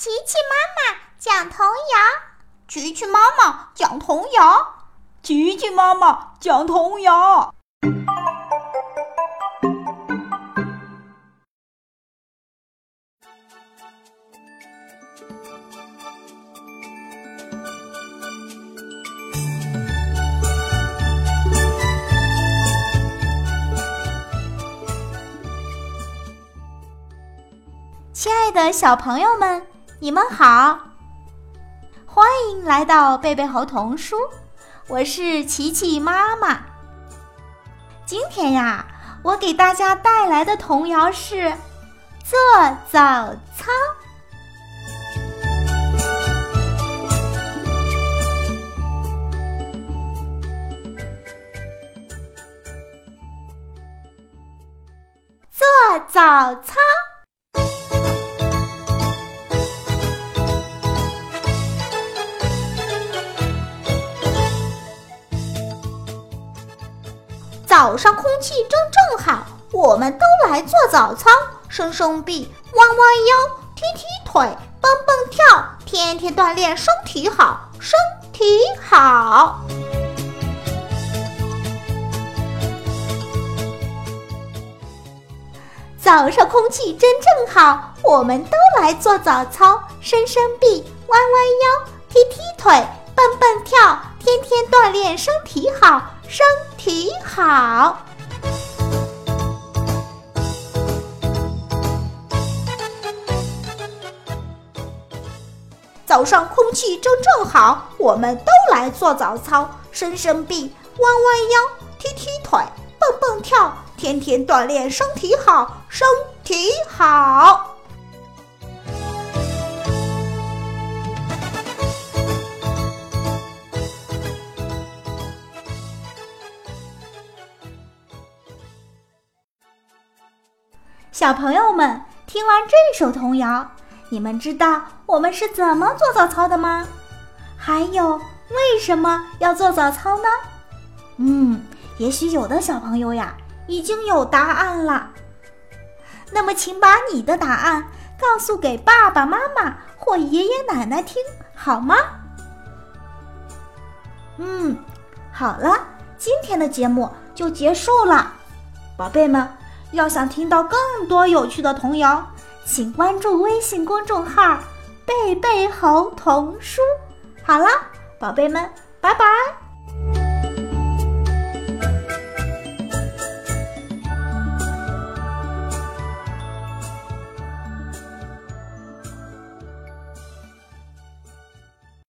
琪琪妈妈讲童谣，琪琪妈妈讲童谣，琪琪妈妈讲童谣。亲爱的小朋友们，你们好！欢迎来到贝贝猴童书，我是琪琪妈妈。今天呀，我给大家带来的童谣是做早操。做早操。早上空气正正好，我们都来做早操，伸伸臂，弯弯腰，踢踢腿，蹦蹦跳，天天锻炼身体好，身体好。早上空气真正好，我们都来做早操，伸伸臂，弯弯腰，踢踢腿，蹦蹦跳，天天锻炼身体好，身好。早上空气正正好，我们都来做早操，伸伸臂，弯弯腰，踢踢腿，蹦蹦跳，天天锻炼身体好，身体好。小朋友们，听完这首童谣，你们知道我们是怎么做早操的吗？还有，为什么要做早操呢？嗯，也许有的小朋友呀已经有答案了。那么，请把你的答案告诉给爸爸妈妈或爷爷奶奶听，好吗？嗯，好了，今天的节目就结束了，宝贝们。要想听到更多有趣的童谣，请关注微信公众号“贝贝猴童书”。好了，宝贝们，拜拜。